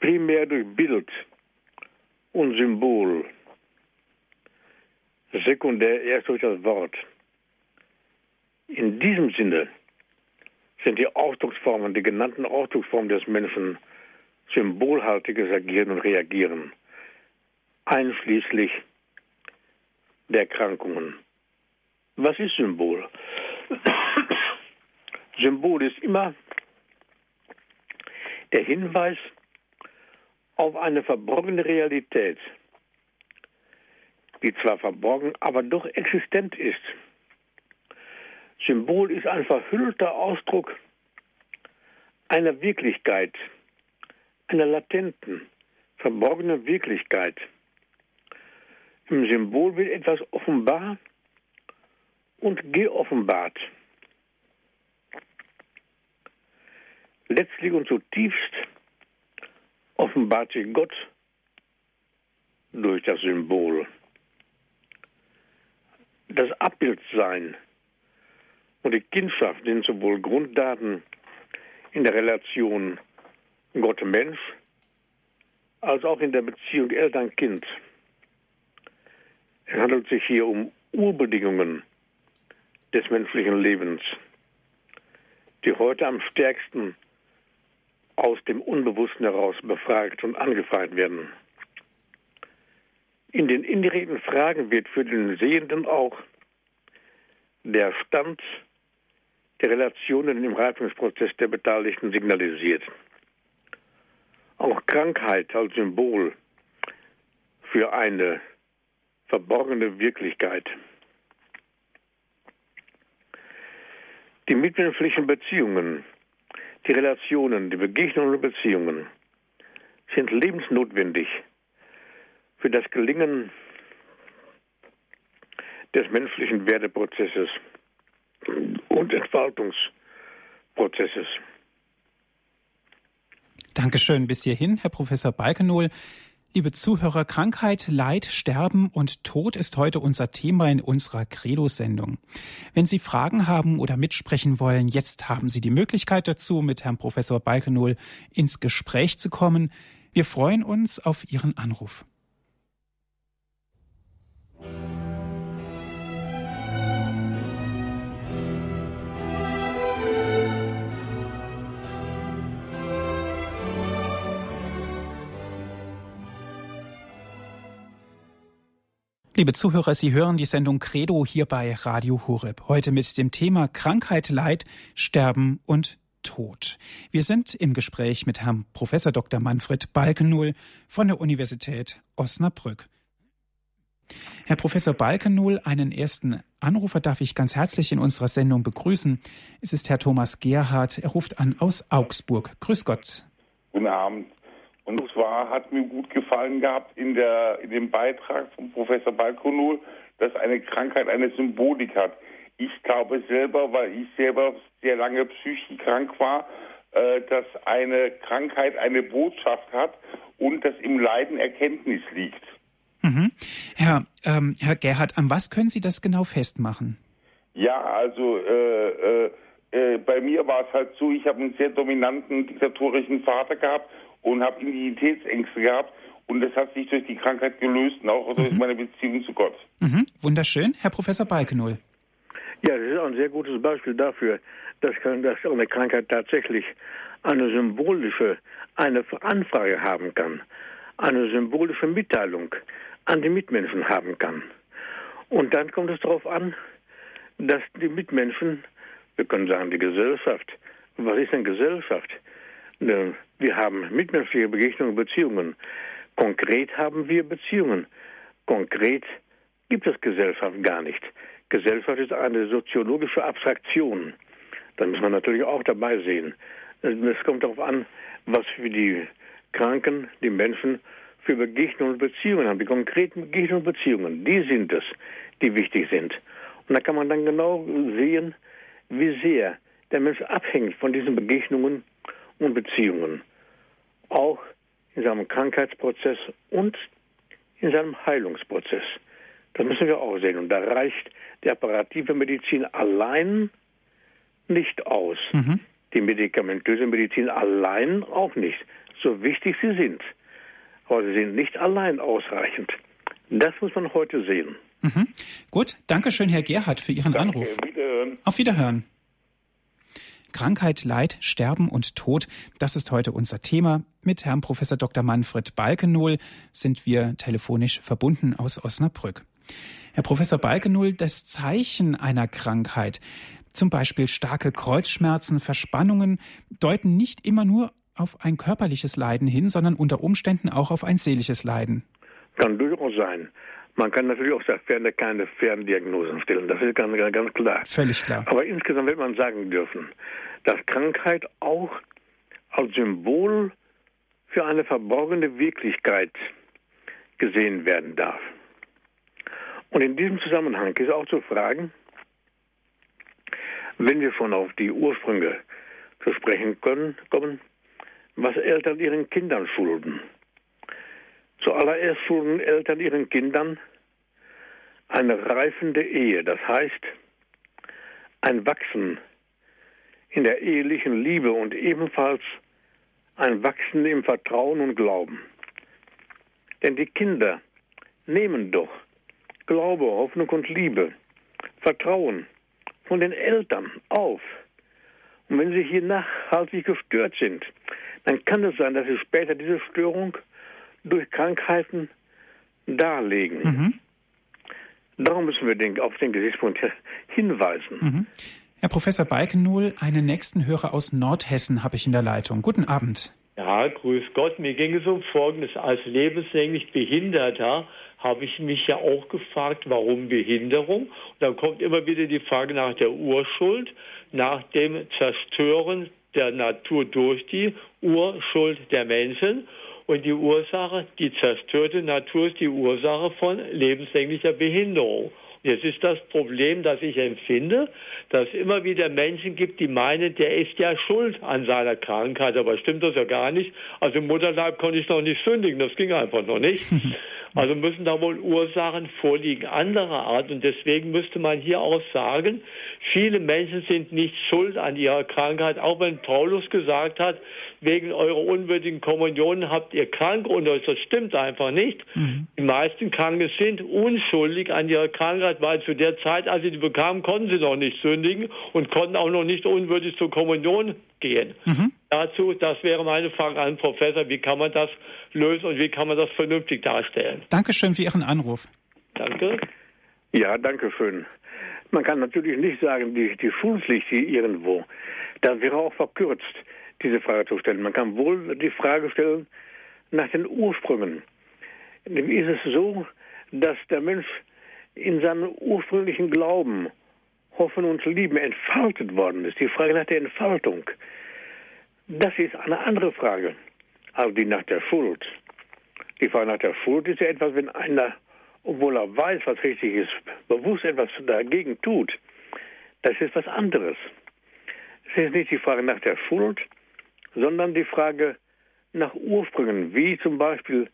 primär durch Bild und Symbol, sekundär erst durch das Wort. In diesem Sinne sind die Ausdrucksformen, die genannten Ausdrucksformen des Menschen symbolhaltiges Agieren und Reagieren, einschließlich der Erkrankungen. Was ist Symbol? Symbol ist immer der Hinweis auf eine verborgene Realität, die zwar verborgen, aber doch existent ist. Symbol ist ein verhüllter Ausdruck einer Wirklichkeit, einer latenten, verborgenen Wirklichkeit. Im Symbol wird etwas offenbar und geoffenbart. Letztlich und zutiefst offenbart sich Gott durch das Symbol. Das Abbildsein und die Kindschaft sind sowohl Grunddaten in der Relation Gott-Mensch als auch in der Beziehung Eltern-Kind. Es handelt sich hier um Urbedingungen des menschlichen Lebens, die heute am stärksten aus dem Unbewussten heraus befragt und angefragt werden. In den indirekten Fragen wird für den Sehenden auch der Stand der Relationen im Reifungsprozess der Beteiligten signalisiert. Auch Krankheit als Symbol für eine verborgene Wirklichkeit. Die mitmenschlichen Beziehungen, die Relationen, die Begegnungen und Beziehungen sind lebensnotwendig für das Gelingen des menschlichen Werdeprozesses und Entfaltungsprozesses. Dankeschön bis hierhin, Herr Professor Balkenohl. Liebe Zuhörer, Krankheit, Leid, Sterben und Tod ist heute unser Thema in unserer Credo-Sendung. Wenn Sie Fragen haben oder mitsprechen wollen, jetzt haben Sie die Möglichkeit dazu, mit Herrn Professor Balkenohl ins Gespräch zu kommen. Wir freuen uns auf Ihren Anruf. Liebe Zuhörer, Sie hören die Sendung Credo hier bei Radio Horeb. Heute mit dem Thema Krankheit, Leid, Sterben und Tod. Wir sind im Gespräch mit Herrn Professor Dr. Manfred Balkennull von der Universität Osnabrück. Herr Professor Balkennull, einen ersten Anrufer darf ich ganz herzlich in unserer Sendung begrüßen. Es ist Herr Thomas Gerhardt. Er ruft an aus Augsburg. Grüß Gott. Guten Abend. Und zwar hat mir gut gefallen gehabt in, der, in dem Beitrag von Professor Balkonul, dass eine Krankheit eine Symbolik hat. Ich glaube selber, weil ich selber sehr lange psychisch krank war, äh, dass eine Krankheit eine Botschaft hat und dass im Leiden Erkenntnis liegt. Mhm. Herr, ähm, Herr Gerhard, an was können Sie das genau festmachen? Ja, also äh, äh, äh bei mir war es halt so, ich habe einen sehr dominanten diktatorischen Vater gehabt und habe Identitätsängste gehabt. Und das hat sich durch die Krankheit gelöst und auch durch mhm. meine Beziehung zu Gott. Mhm. Wunderschön. Herr Professor Balkenohl. Ja, das ist auch ein sehr gutes Beispiel dafür, dass, dass eine Krankheit tatsächlich eine symbolische, eine Anfrage haben kann, eine symbolische Mitteilung an die Mitmenschen haben kann. Und dann kommt es darauf an, dass die Mitmenschen, wir können sagen die Gesellschaft, was ist denn Gesellschaft? Wir haben mitmenschliche Begegnungen, Beziehungen. Konkret haben wir Beziehungen. Konkret gibt es Gesellschaft gar nicht. Gesellschaft ist eine soziologische Abstraktion. Da muss man natürlich auch dabei sehen. Es kommt darauf an, was für die Kranken, die Menschen für Begegnungen und Beziehungen haben, die konkreten Begegnungen und Beziehungen, die sind es, die wichtig sind. Und da kann man dann genau sehen, wie sehr der Mensch abhängt von diesen Begegnungen und Beziehungen. Auch in seinem Krankheitsprozess und in seinem Heilungsprozess. Das müssen wir auch sehen. Und da reicht die apparative Medizin allein nicht aus. Mhm. Die medikamentöse Medizin allein auch nicht. So wichtig sie sind. Aber sie sind nicht allein ausreichend. Das muss man heute sehen. Mhm. Gut, danke schön, Herr Gerhard, für Ihren Danke, Anruf. Wiederhören. Auf Wiederhören. Krankheit, Leid, Sterben und Tod, das ist heute unser Thema. Mit Herrn Professor Dr. Manfred Balkenohl sind wir telefonisch verbunden aus Osnabrück. Herr Professor Balkenohl, das Zeichen einer Krankheit, zum Beispiel starke Kreuzschmerzen, Verspannungen, deuten nicht immer nur auf ein körperliches Leiden hin, sondern unter Umständen auch auf ein seelisches Leiden. Kann durchaus sein. Man kann natürlich auch der Ferne keine Ferndiagnosen stellen, das ist ganz, ganz klar. Völlig klar. Aber insgesamt wird man sagen dürfen, dass Krankheit auch als Symbol für eine verborgene Wirklichkeit gesehen werden darf. Und in diesem Zusammenhang ist auch zu fragen, wenn wir schon auf die Ursprünge zu sprechen können, kommen, was Eltern ihren Kindern schulden. Zuallererst schulden Eltern ihren Kindern eine reifende Ehe, das heißt ein Wachsen in der ehelichen Liebe und ebenfalls ein Wachsen im Vertrauen und Glauben. Denn die Kinder nehmen doch Glaube, Hoffnung und Liebe, Vertrauen von den Eltern auf. Und wenn sie hier nachhaltig gestört sind, dann kann es sein, dass sie später diese Störung durch Krankheiten darlegen. Mhm. Darum müssen wir auf den Gesichtspunkt hinweisen. Mhm. Herr Professor Balkennuhl, einen nächsten Hörer aus Nordhessen habe ich in der Leitung. Guten Abend. Ja, grüß Gott. Mir ging es um Folgendes. Als lebenslänglich Behinderter habe ich mich ja auch gefragt, warum Behinderung? Und dann kommt immer wieder die Frage nach der Urschuld, nach dem Zerstören der Natur durch die Urschuld der Menschen. Und die Ursache, die zerstörte Natur ist die Ursache von lebenslänglicher Behinderung. Jetzt ist das Problem, dass ich empfinde, dass es immer wieder Menschen gibt, die meinen, der ist ja schuld an seiner Krankheit. Aber stimmt das ja gar nicht. Also im Mutterleib konnte ich noch nicht sündigen. Das ging einfach noch nicht. Also müssen da wohl Ursachen vorliegen anderer Art. Und deswegen müsste man hier auch sagen, viele Menschen sind nicht schuld an ihrer Krankheit. Auch wenn Paulus gesagt hat, wegen eurer unwürdigen Kommunion habt ihr krank und das stimmt einfach nicht. Mhm. Die meisten Kranken sind unschuldig an ihrer Krankheit, weil zu der Zeit, als sie die bekamen, konnten sie noch nicht sündigen und konnten auch noch nicht unwürdig zur Kommunion gehen. Mhm. Dazu, das wäre meine Frage an Professor, wie kann man das lösen und wie kann man das vernünftig darstellen? Dankeschön für Ihren Anruf. Danke. Ja, danke schön. Man kann natürlich nicht sagen, die, die Schuld liegt hier irgendwo. Das wäre auch verkürzt diese Frage zu stellen. Man kann wohl die Frage stellen nach den Ursprüngen. Ist es so, dass der Mensch in seinem ursprünglichen Glauben, Hoffen und Lieben entfaltet worden ist? Die Frage nach der Entfaltung. Das ist eine andere Frage als die nach der Schuld. Die Frage nach der Schuld ist ja etwas, wenn einer, obwohl er weiß, was richtig ist, bewusst etwas dagegen tut. Das ist was anderes. Es ist nicht die Frage nach der Schuld, sondern die Frage nach Ursprüngen, wie zum Beispiel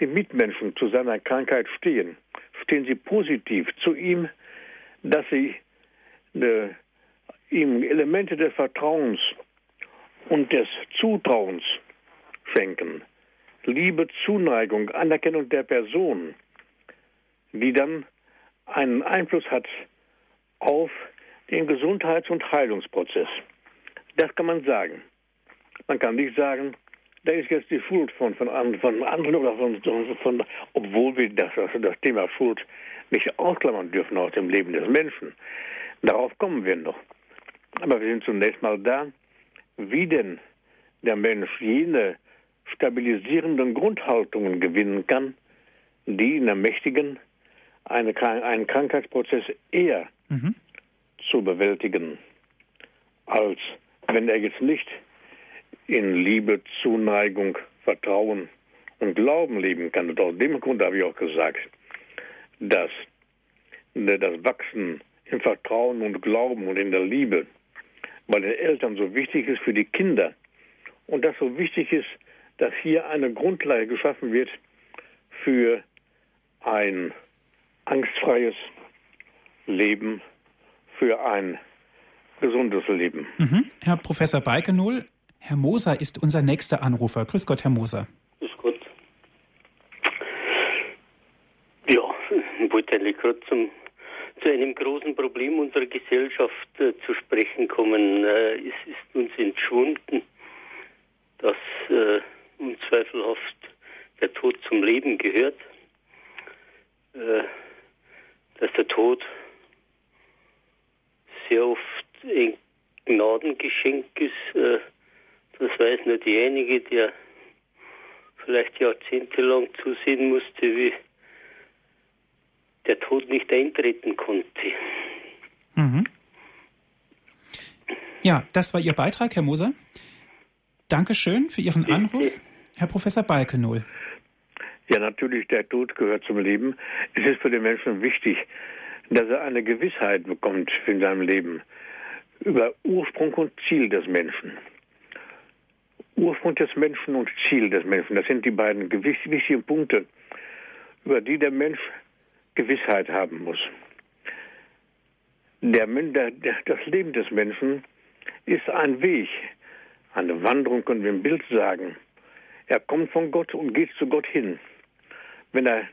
die Mitmenschen zu seiner Krankheit stehen. Stehen sie positiv zu ihm, dass sie äh, ihm Elemente des Vertrauens und des Zutrauens schenken. Liebe, Zuneigung, Anerkennung der Person, die dann einen Einfluss hat auf den Gesundheits- und Heilungsprozess. Das kann man sagen. Man kann nicht sagen, da ist jetzt die Schuld von, von, von anderen oder von, von, obwohl wir das, also das Thema Schuld nicht ausklammern dürfen aus dem Leben des Menschen. Darauf kommen wir noch. Aber wir sind zunächst mal da, wie denn der Mensch jene stabilisierenden Grundhaltungen gewinnen kann, die in der Mächtigen eine, einen Krankheitsprozess eher mhm. zu bewältigen, als wenn er jetzt nicht in Liebe, Zuneigung, Vertrauen und Glauben leben kann. Und aus dem Grund habe ich auch gesagt, dass das Wachsen im Vertrauen und Glauben und in der Liebe bei den Eltern so wichtig ist für die Kinder und das so wichtig ist, dass hier eine Grundlage geschaffen wird für ein angstfreies Leben, für ein gesundes Leben. Mhm. Herr Professor Balkenohl, Herr Moser ist unser nächster Anrufer. Grüß Gott, Herr Moser. Grüß Gott. Ja, ich wollte eigentlich gerade zum zu einem großen Problem unserer Gesellschaft äh, zu sprechen kommen. Äh, es ist uns entschwunden, dass äh, unzweifelhaft der Tod zum Leben gehört, äh, dass der Tod sehr oft ein Gnadengeschenk ist. Äh, das weiß nur diejenige, der vielleicht jahrzehntelang zusehen musste, wie der Tod nicht eintreten konnte. Mhm. Ja, das war Ihr Beitrag, Herr Moser. Dankeschön für Ihren Anruf, Herr Professor Balkenohl. Ja, natürlich, der Tod gehört zum Leben. Es ist für den Menschen wichtig, dass er eine Gewissheit bekommt in seinem Leben über Ursprung und Ziel des Menschen. Ursprung des Menschen und Ziel des Menschen, das sind die beiden wichtigen Punkte, über die der Mensch Gewissheit haben muss. Der, der, das Leben des Menschen ist ein Weg, eine Wanderung, können wir im Bild sagen. Er kommt von Gott und geht zu Gott hin. Wenn er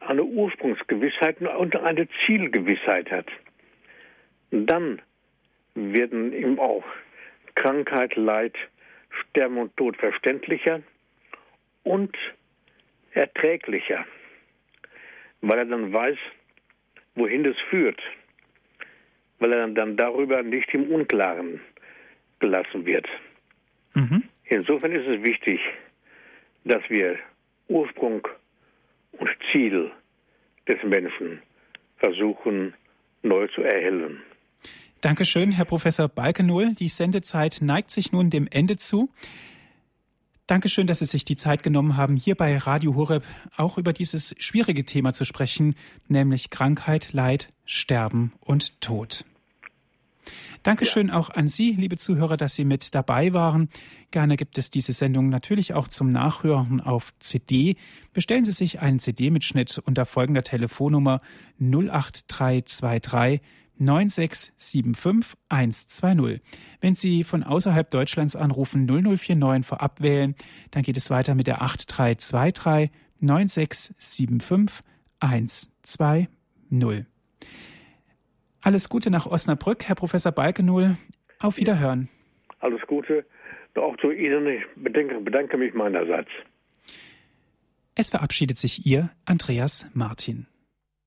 eine Ursprungsgewissheit und eine Zielgewissheit hat, dann werden ihm auch Krankheit, Leid, Sterben und Tod verständlicher und erträglicher weil er dann weiß, wohin das führt, weil er dann darüber nicht im Unklaren gelassen wird. Mhm. Insofern ist es wichtig, dass wir Ursprung und Ziel des Menschen versuchen neu zu erhellen. Dankeschön, Herr Professor Balkenohl. Die Sendezeit neigt sich nun dem Ende zu. Dankeschön, dass Sie sich die Zeit genommen haben, hier bei Radio Horeb auch über dieses schwierige Thema zu sprechen, nämlich Krankheit, Leid, Sterben und Tod. Dankeschön ja. auch an Sie, liebe Zuhörer, dass Sie mit dabei waren. Gerne gibt es diese Sendung natürlich auch zum Nachhören auf CD. Bestellen Sie sich einen CD-Mitschnitt unter folgender Telefonnummer 08323 9675 120. Wenn Sie von außerhalb Deutschlands anrufen 0049 vorab wählen, dann geht es weiter mit der 8323 9675 120. Alles Gute nach Osnabrück, Herr Professor Balkenohl. Auf Wiederhören. Alles Gute. Auch zu Ihnen. Ich bedanke, bedanke mich meinerseits. Es verabschiedet sich Ihr Andreas Martin.